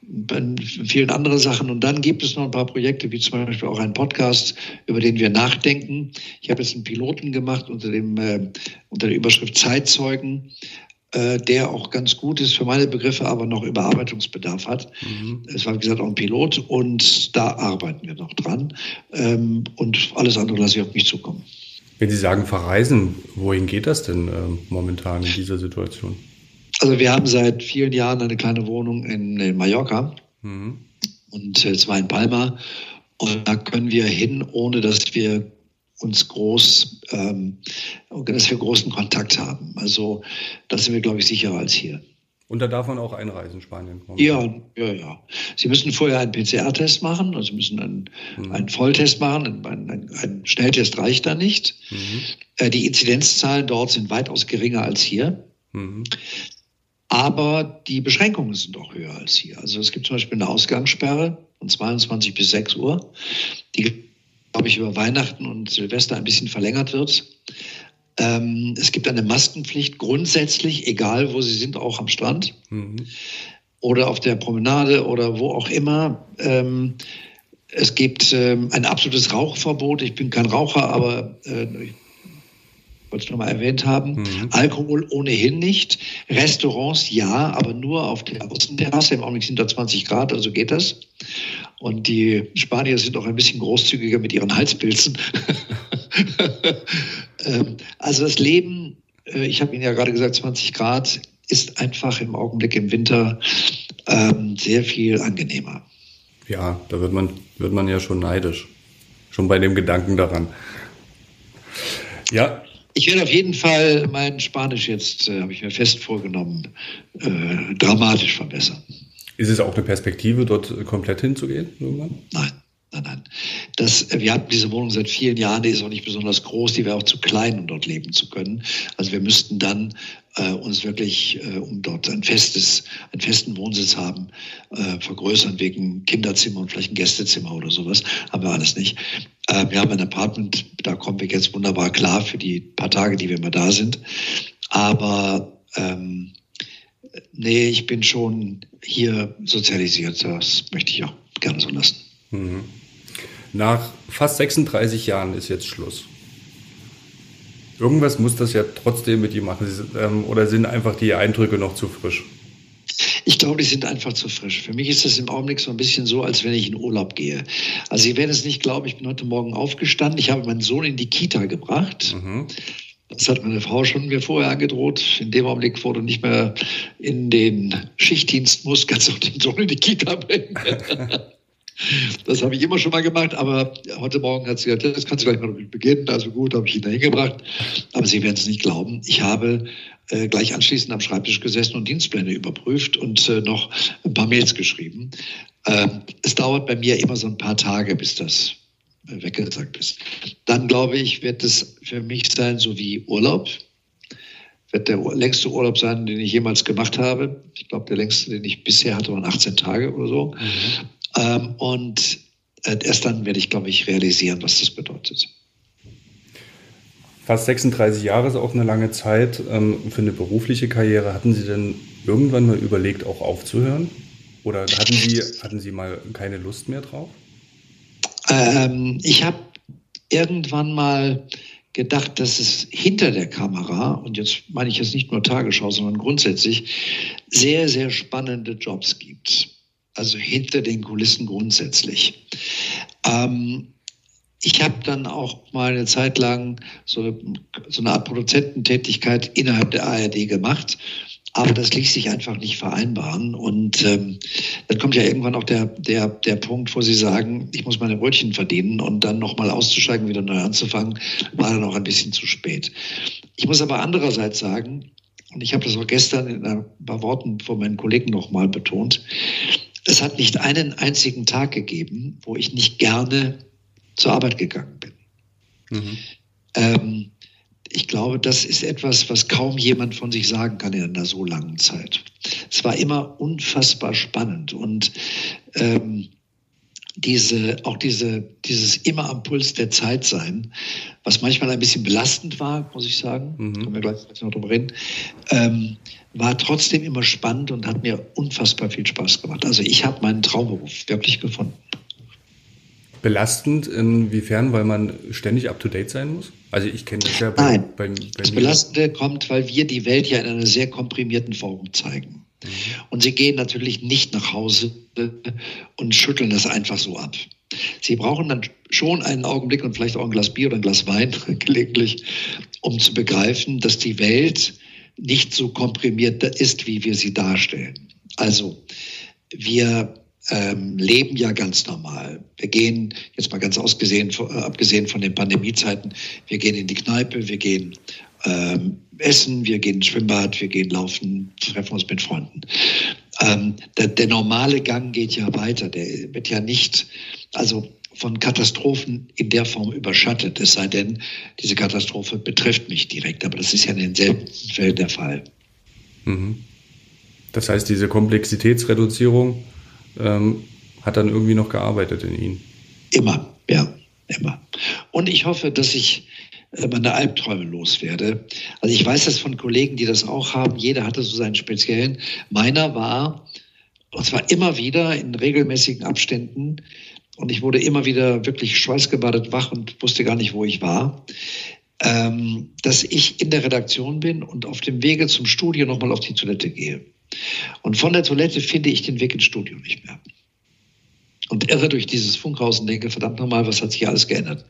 bei vielen anderen Sachen. Und dann gibt es noch ein paar Projekte, wie zum Beispiel auch ein Podcast, über den wir nachdenken. Ich habe jetzt einen Piloten gemacht unter, dem, äh, unter der Überschrift Zeitzeugen. Äh, der auch ganz gut ist für meine Begriffe, aber noch Überarbeitungsbedarf hat. Mhm. Es war, wie gesagt, auch ein Pilot und da arbeiten wir noch dran. Ähm, und alles andere lasse ich auf mich zukommen. Wenn Sie sagen verreisen, wohin geht das denn äh, momentan in dieser Situation? Also wir haben seit vielen Jahren eine kleine Wohnung in, in Mallorca mhm. und äh, zwar in Palma. Und da können wir hin, ohne dass wir uns groß, ähm, dass wir großen Kontakt haben. Also da sind wir, glaube ich, sicherer als hier. Und da darf man auch einreisen, Spanien? Ja, ja, ja. Sie müssen vorher einen PCR-Test machen, also Sie müssen einen, mhm. einen Volltest machen. Ein, ein, ein, Schnelltest reicht da nicht. Mhm. Äh, die Inzidenzzahlen dort sind weitaus geringer als hier. Mhm. Aber die Beschränkungen sind auch höher als hier. Also es gibt zum Beispiel eine Ausgangssperre von 22 bis 6 Uhr. Die glaube ich, über Weihnachten und Silvester ein bisschen verlängert wird. Ähm, es gibt eine Maskenpflicht grundsätzlich, egal wo Sie sind, auch am Strand mhm. oder auf der Promenade oder wo auch immer. Ähm, es gibt ähm, ein absolutes Rauchverbot. Ich bin kein Raucher, aber äh, ich wollte es nochmal erwähnt haben. Mhm. Alkohol ohnehin nicht. Restaurants ja, aber nur auf der Außenterrasse. Im Augenblick sind da 20 Grad, also geht das. Und die Spanier sind auch ein bisschen großzügiger mit ihren Halspilzen. Ähm, also das Leben, äh, ich habe Ihnen ja gerade gesagt, 20 Grad ist einfach im Augenblick im Winter ähm, sehr viel angenehmer. Ja, da wird man, wird man ja schon neidisch. Schon bei dem Gedanken daran. Ja. Ich werde auf jeden Fall mein Spanisch jetzt, äh, habe ich mir fest vorgenommen, äh, dramatisch verbessern. Ist es auch eine Perspektive, dort komplett hinzugehen irgendwann? Nein. Nein, nein. Das, wir hatten diese Wohnung seit vielen Jahren, die ist auch nicht besonders groß, die wäre auch zu klein, um dort leben zu können. Also wir müssten dann äh, uns wirklich, äh, um dort ein festes, einen festen Wohnsitz haben, äh, vergrößern wegen Kinderzimmer und vielleicht ein Gästezimmer oder sowas. Haben wir alles nicht. Äh, wir haben ein Apartment, da kommen wir jetzt wunderbar klar für die paar Tage, die wir mal da sind. Aber ähm, nee, ich bin schon hier sozialisiert. Das möchte ich auch gerne so lassen. Mhm. Nach fast 36 Jahren ist jetzt Schluss. Irgendwas muss das ja trotzdem mit ihm machen. Ähm, oder sind einfach die Eindrücke noch zu frisch? Ich glaube, die sind einfach zu frisch. Für mich ist das im Augenblick so ein bisschen so, als wenn ich in Urlaub gehe. Also Sie werden es nicht glauben, ich bin heute Morgen aufgestanden. Ich habe meinen Sohn in die Kita gebracht. Mhm. Das hat meine Frau schon mir vorher angedroht. In dem Augenblick, wo du nicht mehr in den Schichtdienst musst, kannst du auch den Sohn in die Kita bringen. Das habe ich immer schon mal gemacht, aber heute Morgen hat sie gesagt, das kannst du gleich mal beginnen. Also gut, habe ich ihn da hingebracht. Aber Sie werden es nicht glauben. Ich habe äh, gleich anschließend am Schreibtisch gesessen und Dienstpläne überprüft und äh, noch ein paar Mails geschrieben. Äh, es dauert bei mir immer so ein paar Tage, bis das weggesagt ist. Dann glaube ich, wird es für mich sein, so wie Urlaub. Wird der längste Urlaub sein, den ich jemals gemacht habe. Ich glaube, der längste, den ich bisher hatte, waren 18 Tage oder so. Mhm. Ähm, und äh, erst dann werde ich, glaube ich, realisieren, was das bedeutet. Fast 36 Jahre ist auch eine lange Zeit ähm, für eine berufliche Karriere. Hatten Sie denn irgendwann mal überlegt, auch aufzuhören? Oder hatten Sie, hatten Sie mal keine Lust mehr drauf? Ähm, ich habe irgendwann mal gedacht, dass es hinter der Kamera, und jetzt meine ich jetzt nicht nur Tagesschau, sondern grundsätzlich, sehr, sehr spannende Jobs gibt. Also hinter den Kulissen grundsätzlich. Ähm, ich habe dann auch mal eine Zeit lang so, so eine Art Produzententätigkeit innerhalb der ARD gemacht aber das ließ sich einfach nicht vereinbaren. Und ähm, dann kommt ja irgendwann auch der, der, der Punkt, wo Sie sagen, ich muss meine Brötchen verdienen und dann nochmal auszusteigen, wieder neu anzufangen, war dann auch ein bisschen zu spät. Ich muss aber andererseits sagen, und ich habe das auch gestern in ein paar Worten von meinen Kollegen nochmal betont, es hat nicht einen einzigen Tag gegeben, wo ich nicht gerne zur Arbeit gegangen bin. Mhm. Ähm, ich glaube, das ist etwas, was kaum jemand von sich sagen kann in einer so langen Zeit. Es war immer unfassbar spannend und ähm, diese, auch diese, dieses immer am Puls der Zeit sein, was manchmal ein bisschen belastend war, muss ich sagen, mhm. können wir gleich noch drüber reden, ähm, war trotzdem immer spannend und hat mir unfassbar viel Spaß gemacht. Also ich habe meinen Traumberuf wirklich gefunden. Belastend inwiefern, weil man ständig up-to-date sein muss? Also ich kenne das ja bei, Nein, bei, bei das Belastende kommt, weil wir die Welt ja in einer sehr komprimierten Form zeigen. Mhm. Und sie gehen natürlich nicht nach Hause und schütteln das einfach so ab. Sie brauchen dann schon einen Augenblick und vielleicht auch ein Glas Bier oder ein Glas Wein gelegentlich, um zu begreifen, dass die Welt nicht so komprimiert ist, wie wir sie darstellen. Also wir ähm, leben ja ganz normal. Wir gehen, jetzt mal ganz ausgesehen, abgesehen von den Pandemiezeiten, wir gehen in die Kneipe, wir gehen ähm, essen, wir gehen ins Schwimmbad, wir gehen laufen, treffen uns mit Freunden. Ähm, der, der normale Gang geht ja weiter. Der wird ja nicht, also von Katastrophen in der Form überschattet, es sei denn, diese Katastrophe betrifft mich direkt. Aber das ist ja in den seltensten Fällen der Fall. Mhm. Das heißt, diese Komplexitätsreduzierung ähm, hat dann irgendwie noch gearbeitet in Ihnen. Immer, ja, immer. Und ich hoffe, dass ich äh, meine Albträume loswerde. Also ich weiß das von Kollegen, die das auch haben. Jeder hatte so seinen speziellen. Meiner war, und zwar immer wieder in regelmäßigen Abständen, und ich wurde immer wieder wirklich schweißgebadet wach und wusste gar nicht, wo ich war, ähm, dass ich in der Redaktion bin und auf dem Wege zum Studio nochmal auf die Toilette gehe. Und von der Toilette finde ich den Weg ins Studio nicht mehr. Und irre durch dieses Funkhaus und denke, verdammt nochmal, was hat sich alles geändert?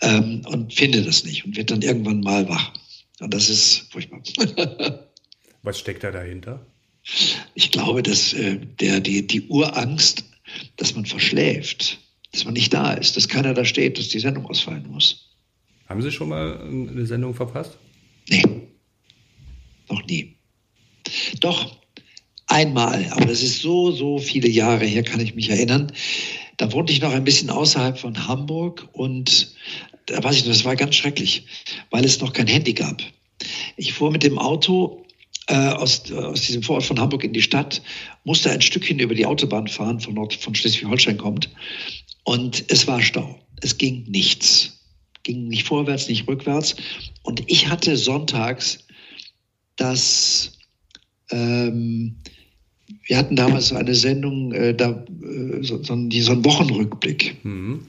Ähm, und finde das nicht und wird dann irgendwann mal wach. Und das ist furchtbar. was steckt da dahinter? Ich glaube, dass äh, der, die, die Urangst, dass man verschläft, dass man nicht da ist, dass keiner da steht, dass die Sendung ausfallen muss. Haben Sie schon mal eine Sendung verpasst? Nee, noch nie. Doch, Einmal, aber das ist so, so viele Jahre her, kann ich mich erinnern. Da wohnte ich noch ein bisschen außerhalb von Hamburg und da weiß ich noch, das war ganz schrecklich, weil es noch kein Handy gab. Ich fuhr mit dem Auto äh, aus, aus diesem Vorort von Hamburg in die Stadt, musste ein Stückchen über die Autobahn fahren, von, Nord, von Schleswig-Holstein kommt. Und es war Stau. Es ging nichts. Ging nicht vorwärts, nicht rückwärts. Und ich hatte sonntags das ähm, wir hatten damals so eine Sendung, äh, da, äh, so, so, die, so einen Wochenrückblick. Mhm.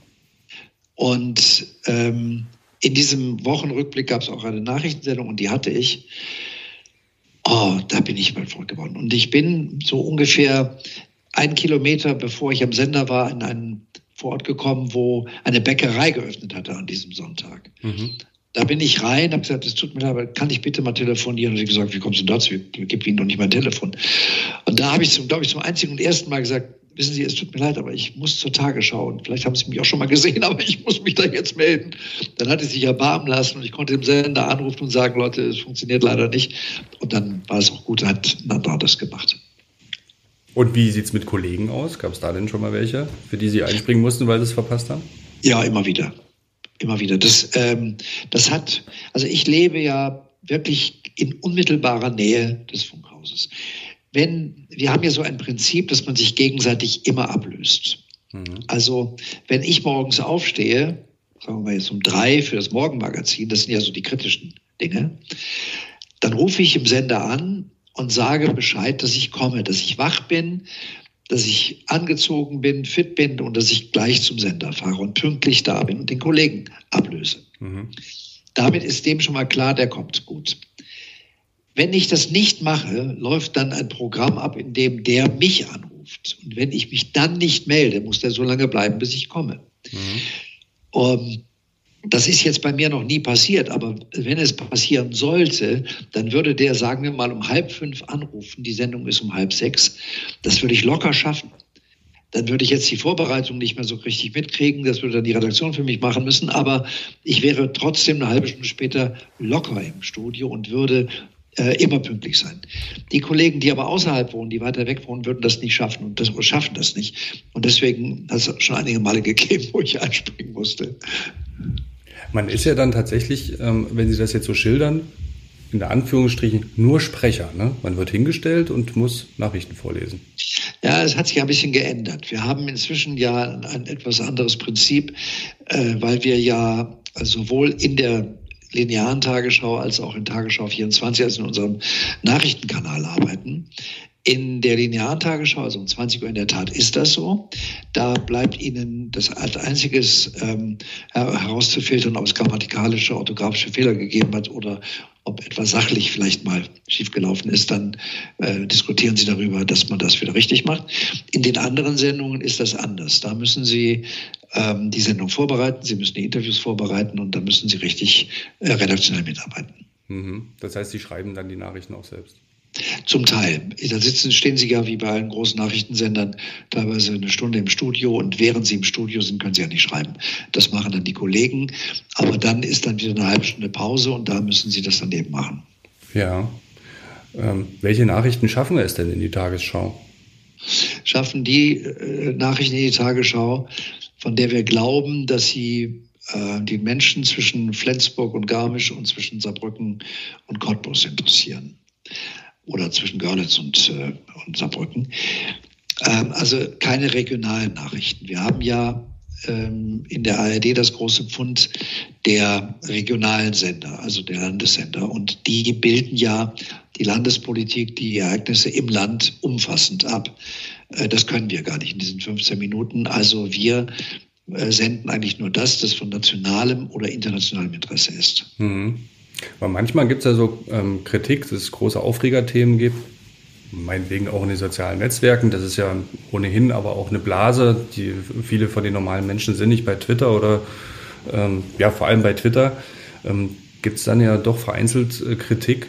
Und ähm, in diesem Wochenrückblick gab es auch eine Nachrichtensendung und die hatte ich. Oh, da bin ich mal verrückt geworden. Und ich bin so ungefähr einen Kilometer, bevor ich am Sender war, in einen Vorort gekommen, wo eine Bäckerei geöffnet hatte an diesem Sonntag. Mhm. Da bin ich rein, habe gesagt, es tut mir leid, aber kann ich bitte mal telefonieren? Und sie gesagt, wie kommst du dazu? Ich gebe Ihnen noch nicht mein Telefon. Und da habe ich, glaube ich, zum einzigen und ersten Mal gesagt, wissen Sie, es tut mir leid, aber ich muss zur Tagesschau. Und vielleicht haben Sie mich auch schon mal gesehen, aber ich muss mich da jetzt melden. Dann hat es sich erbarmen lassen und ich konnte dem Sender anrufen und sagen, Leute, es funktioniert leider nicht. Und dann war es auch gut, hat ein anderer das gemacht. Und wie sieht es mit Kollegen aus? Gab es da denn schon mal welche, für die Sie einspringen mussten, weil Sie es verpasst haben? Ja, immer wieder immer wieder. Das, ähm, das hat, also ich lebe ja wirklich in unmittelbarer Nähe des Funkhauses. Wenn, wir haben ja so ein Prinzip, dass man sich gegenseitig immer ablöst. Mhm. Also, wenn ich morgens aufstehe, sagen wir jetzt um drei für das Morgenmagazin, das sind ja so die kritischen Dinge, dann rufe ich im Sender an und sage Bescheid, dass ich komme, dass ich wach bin, dass ich angezogen bin, fit bin und dass ich gleich zum Sender fahre und pünktlich da bin und den Kollegen ablöse. Mhm. Damit ist dem schon mal klar, der kommt gut. Wenn ich das nicht mache, läuft dann ein Programm ab, in dem der mich anruft. Und wenn ich mich dann nicht melde, muss der so lange bleiben, bis ich komme. Mhm. Um, das ist jetzt bei mir noch nie passiert, aber wenn es passieren sollte, dann würde der, sagen wir mal, um halb fünf anrufen. Die Sendung ist um halb sechs. Das würde ich locker schaffen. Dann würde ich jetzt die Vorbereitung nicht mehr so richtig mitkriegen. Das würde dann die Redaktion für mich machen müssen. Aber ich wäre trotzdem eine halbe Stunde später locker im Studio und würde äh, immer pünktlich sein. Die Kollegen, die aber außerhalb wohnen, die weiter weg wohnen, würden das nicht schaffen und das, schaffen das nicht. Und deswegen hat es schon einige Male gegeben, wo ich einspringen musste. Man ist ja dann tatsächlich, ähm, wenn Sie das jetzt so schildern, in der Anführungsstrichen nur Sprecher. Ne? Man wird hingestellt und muss Nachrichten vorlesen. Ja, es hat sich ein bisschen geändert. Wir haben inzwischen ja ein etwas anderes Prinzip, äh, weil wir ja sowohl in der linearen Tagesschau als auch in Tagesschau 24, also in unserem Nachrichtenkanal arbeiten. In der linearen Tagesschau, also um 20 Uhr in der Tat, ist das so. Da bleibt Ihnen das als einziges ähm, herauszufiltern, ob es grammatikalische, orthografische Fehler gegeben hat oder ob etwas sachlich vielleicht mal schiefgelaufen ist, dann äh, diskutieren Sie darüber, dass man das wieder richtig macht. In den anderen Sendungen ist das anders. Da müssen Sie ähm, die Sendung vorbereiten, Sie müssen die Interviews vorbereiten und da müssen Sie richtig äh, redaktionell mitarbeiten. Mhm. Das heißt, Sie schreiben dann die Nachrichten auch selbst? Zum Teil. Da sitzen, stehen Sie ja wie bei allen großen Nachrichtensendern teilweise eine Stunde im Studio und während Sie im Studio sind, können Sie ja nicht schreiben. Das machen dann die Kollegen. Aber dann ist dann wieder eine halbe Stunde Pause und da müssen Sie das dann eben machen. Ja. Ähm, welche Nachrichten schaffen wir es denn in die Tagesschau? Schaffen die äh, Nachrichten in die Tagesschau, von der wir glauben, dass sie äh, die Menschen zwischen Flensburg und Garmisch und zwischen Saarbrücken und Cottbus interessieren oder zwischen Görlitz und, äh, und Saarbrücken. Ähm, also keine regionalen Nachrichten. Wir haben ja ähm, in der ARD das große Pfund der regionalen Sender, also der Landessender. Und die bilden ja die Landespolitik, die Ereignisse im Land umfassend ab. Äh, das können wir gar nicht in diesen 15 Minuten. Also wir äh, senden eigentlich nur das, das von nationalem oder internationalem Interesse ist. Mhm. Aber manchmal gibt es ja so ähm, Kritik, dass es große Aufregerthemen gibt. Meinetwegen auch in den sozialen Netzwerken. Das ist ja ohnehin aber auch eine Blase. Die, viele von den normalen Menschen sind nicht bei Twitter oder ähm, ja, vor allem bei Twitter. Ähm, gibt es dann ja doch vereinzelt äh, Kritik,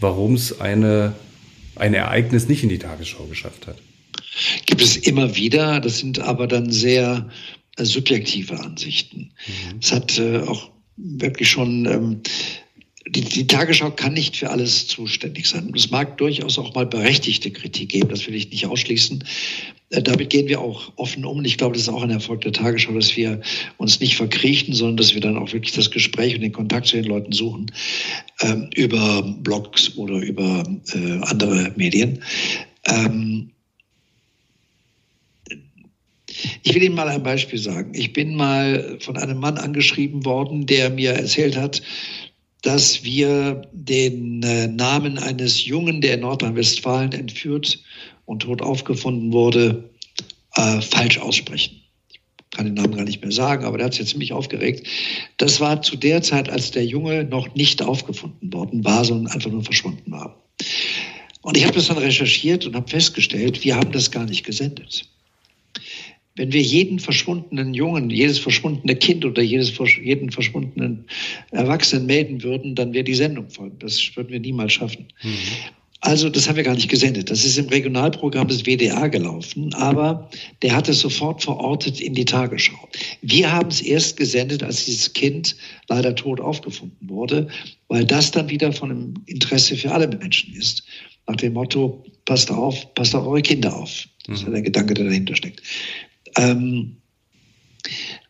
warum es eine, ein Ereignis nicht in die Tagesschau geschafft hat. Gibt es immer wieder. Das sind aber dann sehr äh, subjektive Ansichten. Mhm. Es hat äh, auch wirklich schon ähm, die, die, Tagesschau kann nicht für alles zuständig sein. Und es mag durchaus auch mal berechtigte Kritik geben, das will ich nicht ausschließen. Äh, damit gehen wir auch offen um. Ich glaube, das ist auch ein Erfolg der Tagesschau, dass wir uns nicht verkriechen, sondern dass wir dann auch wirklich das Gespräch und den Kontakt zu den Leuten suchen ähm, über Blogs oder über äh, andere Medien. Ähm, ich will Ihnen mal ein Beispiel sagen. Ich bin mal von einem Mann angeschrieben worden, der mir erzählt hat, dass wir den äh, Namen eines Jungen, der in Nordrhein-Westfalen entführt und tot aufgefunden wurde, äh, falsch aussprechen. Ich kann den Namen gar nicht mehr sagen, aber der hat sich jetzt ziemlich aufgeregt. Das war zu der Zeit, als der Junge noch nicht aufgefunden worden war, sondern einfach nur verschwunden war. Und ich habe das dann recherchiert und habe festgestellt, wir haben das gar nicht gesendet. Wenn wir jeden verschwundenen Jungen, jedes verschwundene Kind oder jedes, jeden verschwundenen Erwachsenen melden würden, dann wäre die Sendung voll. Das würden wir niemals schaffen. Mhm. Also, das haben wir gar nicht gesendet. Das ist im Regionalprogramm des WDR gelaufen, aber der hat es sofort verortet in die Tagesschau. Wir haben es erst gesendet, als dieses Kind leider tot aufgefunden wurde, weil das dann wieder von einem Interesse für alle Menschen ist. Nach dem Motto, passt auf, passt auf eure Kinder auf. Das ist ja mhm. der Gedanke, der dahinter steckt. Ähm,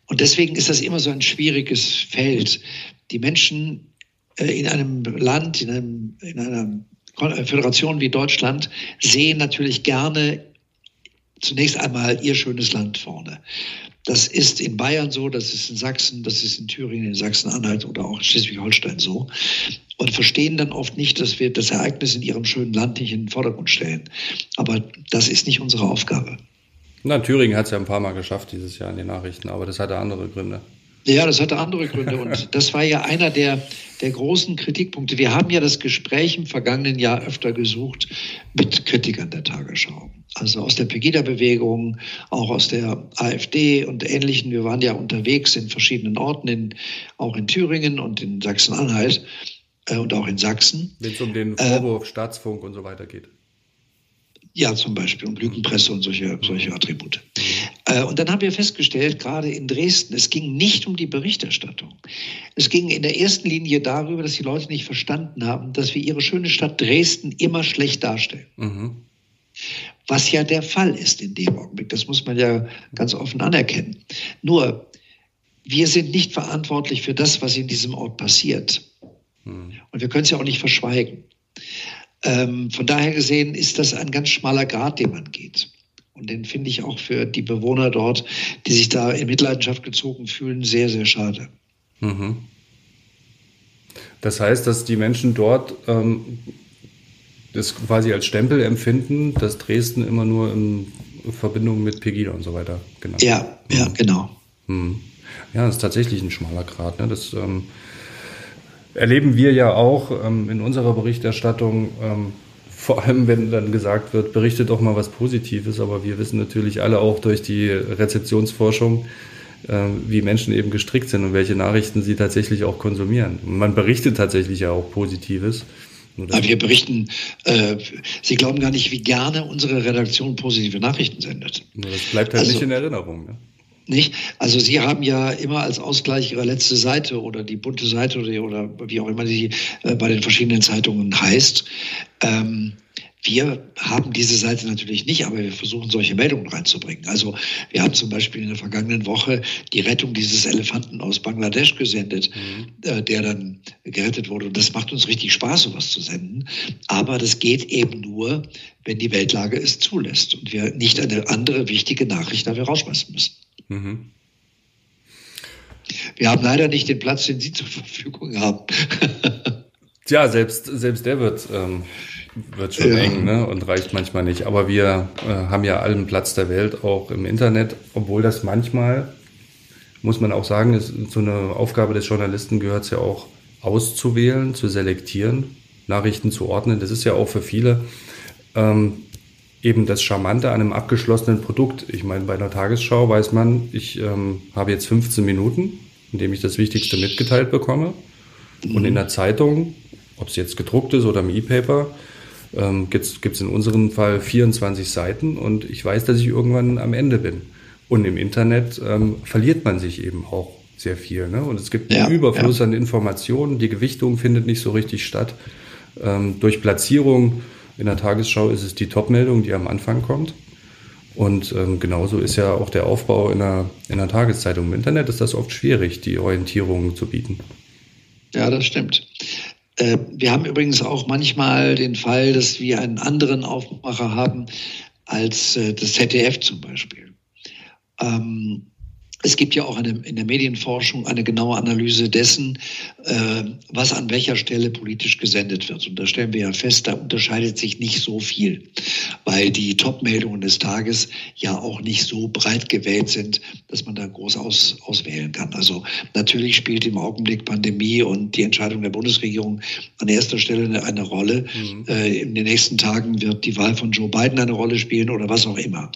und deswegen ist das immer so ein schwieriges Feld. Die Menschen äh, in einem Land, in, einem, in einer Föderation wie Deutschland sehen natürlich gerne zunächst einmal ihr schönes Land vorne. Das ist in Bayern so, das ist in Sachsen, das ist in Thüringen, in Sachsen-Anhalt oder auch Schleswig-Holstein so. Und verstehen dann oft nicht, dass wir das Ereignis in ihrem schönen Land nicht in den Vordergrund stellen. Aber das ist nicht unsere Aufgabe. Na, Thüringen hat es ja ein paar Mal geschafft dieses Jahr in den Nachrichten, aber das hatte andere Gründe. Ja, das hatte andere Gründe. Und das war ja einer der, der großen Kritikpunkte. Wir haben ja das Gespräch im vergangenen Jahr öfter gesucht mit Kritikern der Tagesschau. Also aus der Pegida-Bewegung, auch aus der AfD und Ähnlichen. Wir waren ja unterwegs in verschiedenen Orten, in, auch in Thüringen und in Sachsen-Anhalt äh, und auch in Sachsen. Wenn es um den Vorwurf äh, Staatsfunk und so weiter geht. Ja, zum Beispiel und Lügenpresse und solche, solche Attribute. Äh, und dann haben wir festgestellt, gerade in Dresden, es ging nicht um die Berichterstattung. Es ging in der ersten Linie darüber, dass die Leute nicht verstanden haben, dass wir ihre schöne Stadt Dresden immer schlecht darstellen. Mhm. Was ja der Fall ist in dem Augenblick. Das muss man ja ganz offen anerkennen. Nur, wir sind nicht verantwortlich für das, was in diesem Ort passiert. Mhm. Und wir können es ja auch nicht verschweigen. Ähm, von daher gesehen ist das ein ganz schmaler Grad, den man geht. Und den finde ich auch für die Bewohner dort, die sich da in Mitleidenschaft gezogen fühlen, sehr, sehr schade. Mhm. Das heißt, dass die Menschen dort ähm, das quasi als Stempel empfinden, dass Dresden immer nur in Verbindung mit Pegida und so weiter genannt wird. Ja, ja, mhm. genau. Mhm. Ja, das ist tatsächlich ein schmaler Grad. Ne? Das ähm, erleben wir ja auch ähm, in unserer Berichterstattung, ähm, vor allem wenn dann gesagt wird, berichtet doch mal was Positives, aber wir wissen natürlich alle auch durch die Rezeptionsforschung, äh, wie Menschen eben gestrickt sind und welche Nachrichten sie tatsächlich auch konsumieren. Und man berichtet tatsächlich ja auch Positives. Aber wir berichten, äh, Sie glauben gar nicht, wie gerne unsere Redaktion positive Nachrichten sendet. Das bleibt halt also, nicht in Erinnerung. Ne? Nicht? Also Sie haben ja immer als Ausgleich Ihre letzte Seite oder die bunte Seite oder, oder wie auch immer sie äh, bei den verschiedenen Zeitungen heißt. Ähm, wir haben diese Seite natürlich nicht, aber wir versuchen solche Meldungen reinzubringen. Also wir haben zum Beispiel in der vergangenen Woche die Rettung dieses Elefanten aus Bangladesch gesendet, mhm. äh, der dann gerettet wurde. Und das macht uns richtig Spaß, sowas zu senden. Aber das geht eben nur, wenn die Weltlage es zulässt und wir nicht eine andere wichtige Nachricht dafür rausschmeißen müssen. Mhm. Wir haben leider nicht den Platz, den Sie zur Verfügung haben. Tja, selbst, selbst der wird, ähm, wird schon ja. eng ne? und reicht manchmal nicht. Aber wir äh, haben ja allen Platz der Welt auch im Internet, obwohl das manchmal, muss man auch sagen, ist so eine Aufgabe des Journalisten gehört es ja auch auszuwählen, zu selektieren, Nachrichten zu ordnen. Das ist ja auch für viele ähm, eben das Charmante an einem abgeschlossenen Produkt. Ich meine, bei einer Tagesschau weiß man, ich ähm, habe jetzt 15 Minuten, in dem ich das Wichtigste mitgeteilt bekomme. Und in der Zeitung, ob es jetzt gedruckt ist oder im E-Paper, ähm, gibt es in unserem Fall 24 Seiten und ich weiß, dass ich irgendwann am Ende bin. Und im Internet ähm, verliert man sich eben auch sehr viel. Ne? Und es gibt einen Überfluss ja. an Informationen, die Gewichtung findet nicht so richtig statt. Ähm, durch Platzierung in der Tagesschau ist es die Top-Meldung, die am Anfang kommt. Und ähm, genauso ist ja auch der Aufbau in einer, in einer Tageszeitung. Im Internet ist das oft schwierig, die Orientierung zu bieten. Ja, das stimmt. Äh, wir haben übrigens auch manchmal den Fall, dass wir einen anderen Aufmacher haben als äh, das ZDF zum Beispiel. Ähm, es gibt ja auch eine, in der Medienforschung eine genaue Analyse dessen, äh, was an welcher Stelle politisch gesendet wird. Und da stellen wir ja fest, da unterscheidet sich nicht so viel, weil die Top-Meldungen des Tages ja auch nicht so breit gewählt sind, dass man da groß aus, auswählen kann. Also natürlich spielt im Augenblick Pandemie und die Entscheidung der Bundesregierung an erster Stelle eine, eine Rolle. Mhm. Äh, in den nächsten Tagen wird die Wahl von Joe Biden eine Rolle spielen oder was auch immer.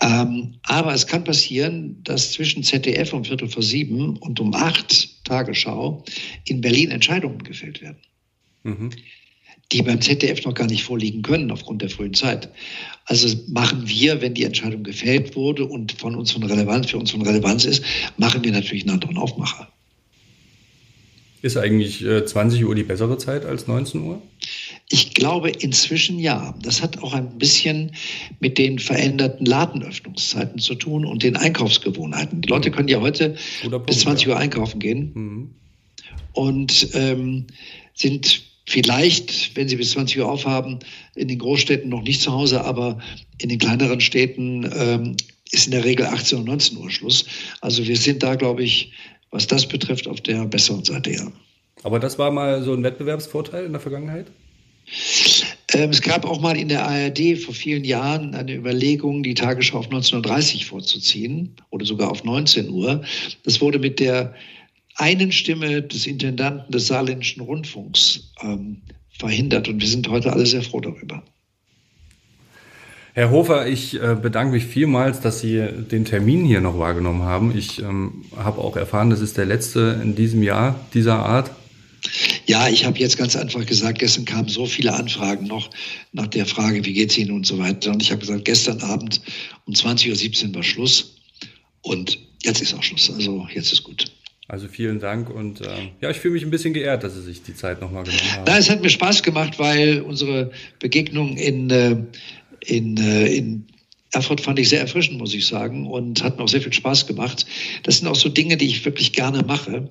Ähm, aber es kann passieren, dass zwischen ZDF um Viertel vor sieben und um acht Tagesschau in Berlin Entscheidungen gefällt werden. Mhm. die beim ZDF noch gar nicht vorliegen können aufgrund der frühen Zeit. Also machen wir, wenn die Entscheidung gefällt wurde und von uns von Relevanz, für uns von Relevanz ist, machen wir natürlich einen anderen Aufmacher. Ist eigentlich 20 äh, Uhr die bessere Zeit als 19 Uhr? Ich glaube inzwischen ja. Das hat auch ein bisschen mit den veränderten Ladenöffnungszeiten zu tun und den Einkaufsgewohnheiten. Die Leute können ja heute Punkt, bis 20 Uhr einkaufen gehen mhm. und ähm, sind Vielleicht, wenn Sie bis 20 Uhr aufhaben, in den Großstädten noch nicht zu Hause, aber in den kleineren Städten ähm, ist in der Regel 18 und 19 Uhr Schluss. Also wir sind da, glaube ich, was das betrifft, auf der besseren Seite, ja. Aber das war mal so ein Wettbewerbsvorteil in der Vergangenheit? Ähm, es gab auch mal in der ARD vor vielen Jahren eine Überlegung, die Tagesschau auf 19.30 Uhr vorzuziehen oder sogar auf 19 Uhr. Das wurde mit der einen Stimme des Intendanten des Saarländischen Rundfunks ähm, verhindert und wir sind heute alle sehr froh darüber. Herr Hofer, ich äh, bedanke mich vielmals, dass Sie den Termin hier noch wahrgenommen haben. Ich ähm, habe auch erfahren, das ist der letzte in diesem Jahr dieser Art. Ja, ich habe jetzt ganz einfach gesagt, gestern kamen so viele Anfragen noch nach der Frage, wie geht es Ihnen und so weiter. Und ich habe gesagt, gestern Abend um 20.17 Uhr war Schluss und jetzt ist auch Schluss. Also jetzt ist gut. Also vielen Dank und äh, ja, ich fühle mich ein bisschen geehrt, dass Sie sich die Zeit nochmal genommen haben. Na, es hat mir Spaß gemacht, weil unsere Begegnung in, äh, in, äh, in Erfurt fand ich sehr erfrischend, muss ich sagen, und hat mir auch sehr viel Spaß gemacht. Das sind auch so Dinge, die ich wirklich gerne mache.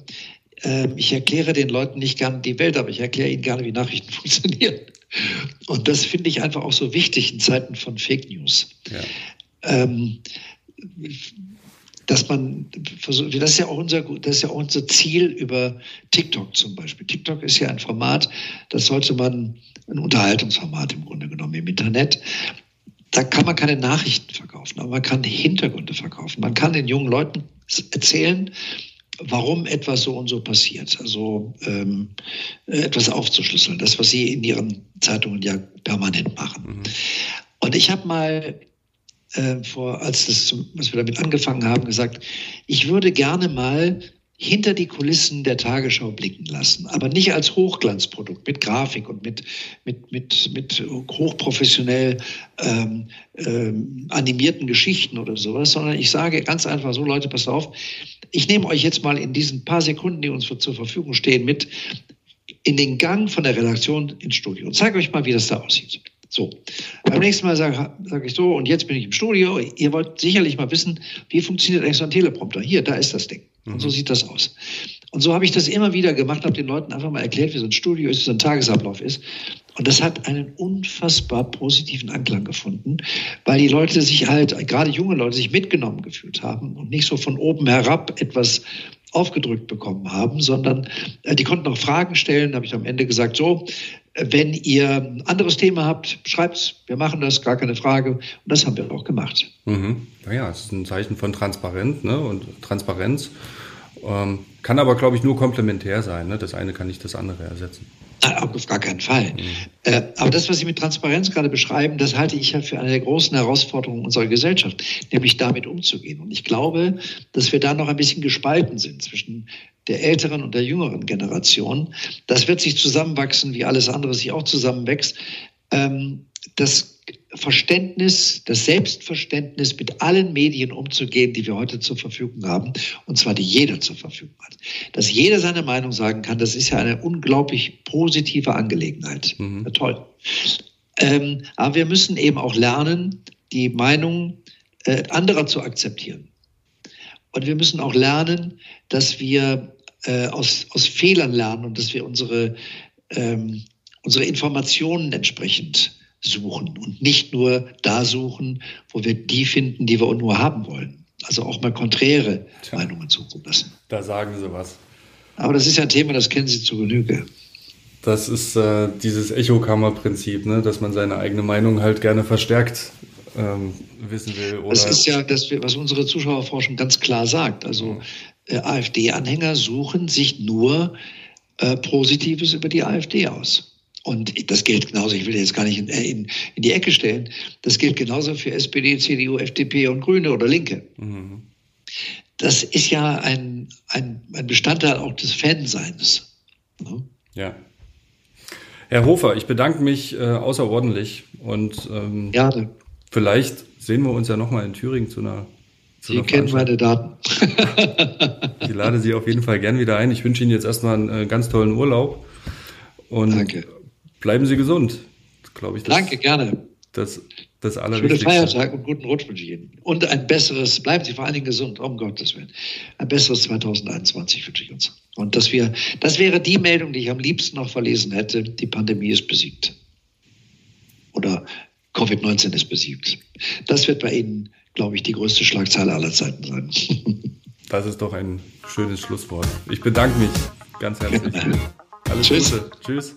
Ähm, ich erkläre den Leuten nicht gerne die Welt, aber ich erkläre ihnen gerne, wie Nachrichten funktionieren. Und das finde ich einfach auch so wichtig in Zeiten von Fake News. Ja. Ähm, dass man versucht, das ist ja auch unser, das ist ja auch unser Ziel über TikTok zum Beispiel. TikTok ist ja ein Format, das sollte man, ein Unterhaltungsformat im Grunde genommen im Internet. Da kann man keine Nachrichten verkaufen, aber man kann Hintergründe verkaufen. Man kann den jungen Leuten erzählen, warum etwas so und so passiert. Also ähm, etwas aufzuschlüsseln, das, was Sie in Ihren Zeitungen ja permanent machen. Mhm. Und ich habe mal äh, vor, als, das, als wir damit angefangen haben, gesagt, ich würde gerne mal hinter die Kulissen der Tagesschau blicken lassen, aber nicht als Hochglanzprodukt mit Grafik und mit, mit, mit, mit hochprofessionell ähm, ähm, animierten Geschichten oder sowas, sondern ich sage ganz einfach so, Leute, passt auf, ich nehme euch jetzt mal in diesen paar Sekunden, die uns zur Verfügung stehen, mit in den Gang von der Redaktion ins Studio und zeige euch mal, wie das da aussieht. So, beim nächsten Mal sage sag ich so, und jetzt bin ich im Studio. Ihr wollt sicherlich mal wissen, wie funktioniert eigentlich so ein Teleprompter? Hier, da ist das Ding. Und so mhm. sieht das aus. Und so habe ich das immer wieder gemacht, habe den Leuten einfach mal erklärt, wie so ein Studio ist, wie so ein Tagesablauf ist. Und das hat einen unfassbar positiven Anklang gefunden, weil die Leute sich halt, gerade junge Leute, sich mitgenommen gefühlt haben und nicht so von oben herab etwas aufgedrückt bekommen haben, sondern äh, die konnten auch Fragen stellen. Da habe ich am Ende gesagt, so, wenn ihr ein anderes Thema habt, schreibt's. Wir machen das, gar keine Frage. Und das haben wir auch gemacht. Mhm. Naja, es ist ein Zeichen von Transparenz ne? und Transparenz. Ähm, kann aber, glaube ich, nur komplementär sein. Ne? Das eine kann nicht das andere ersetzen. Auf gar keinen Fall. Mhm. Äh, aber das, was Sie mit Transparenz gerade beschreiben, das halte ich ja für eine der großen Herausforderungen unserer Gesellschaft, nämlich damit umzugehen. Und ich glaube, dass wir da noch ein bisschen gespalten sind zwischen der älteren und der jüngeren Generation. Das wird sich zusammenwachsen, wie alles andere sich auch zusammenwächst. Ähm, das Verständnis, das Selbstverständnis, mit allen Medien umzugehen, die wir heute zur Verfügung haben, und zwar die jeder zur Verfügung hat. Dass jeder seine Meinung sagen kann, das ist ja eine unglaublich positive Angelegenheit. Mhm. Ja, toll. Ähm, aber wir müssen eben auch lernen, die Meinung äh, anderer zu akzeptieren. Und wir müssen auch lernen, dass wir äh, aus, aus Fehlern lernen und dass wir unsere, ähm, unsere Informationen entsprechend suchen und nicht nur da suchen, wo wir die finden, die wir nur haben wollen. Also auch mal konträre Tja, Meinungen zuzulassen. Da sagen Sie was. Aber das ist ja ein Thema, das kennen Sie zu Genüge. Das ist äh, dieses Echokammer-Prinzip, ne? dass man seine eigene Meinung halt gerne verstärkt ähm, wissen will. Oder das ist ja, das, was unsere Zuschauerforschung ganz klar sagt. Also mhm. äh, AfD-Anhänger suchen sich nur äh, Positives über die AfD aus. Und das gilt genauso, ich will jetzt gar nicht in, äh, in, in, die Ecke stellen, das gilt genauso für SPD, CDU, FDP und Grüne oder Linke. Mhm. Das ist ja ein, ein, ein, Bestandteil auch des Fanseins. Ne? Ja. Herr Hofer, ich bedanke mich äh, außerordentlich und ähm, ja, vielleicht sehen wir uns ja nochmal in Thüringen zu einer. Zu Sie einer kennen meine Daten. ich lade Sie auf jeden Fall gern wieder ein. Ich wünsche Ihnen jetzt erstmal einen äh, ganz tollen Urlaub. Und Danke bleiben Sie gesund, glaube ich. Das, Danke, gerne. Das Das Allerwichtigste. Schönen Feiertag und guten Rutsch wünsche ich Ihnen. Und ein besseres, bleiben Sie vor allen Dingen gesund, um Gottes Willen. Ein besseres 2021 wünsche ich uns. Und dass wir, das wäre die Meldung, die ich am liebsten noch verlesen hätte. Die Pandemie ist besiegt. Oder Covid-19 ist besiegt. Das wird bei Ihnen, glaube ich, die größte Schlagzeile aller Zeiten sein. Das ist doch ein schönes Schlusswort. Ich bedanke mich ganz herzlich. Alles Tschüss. Gute. Tschüss.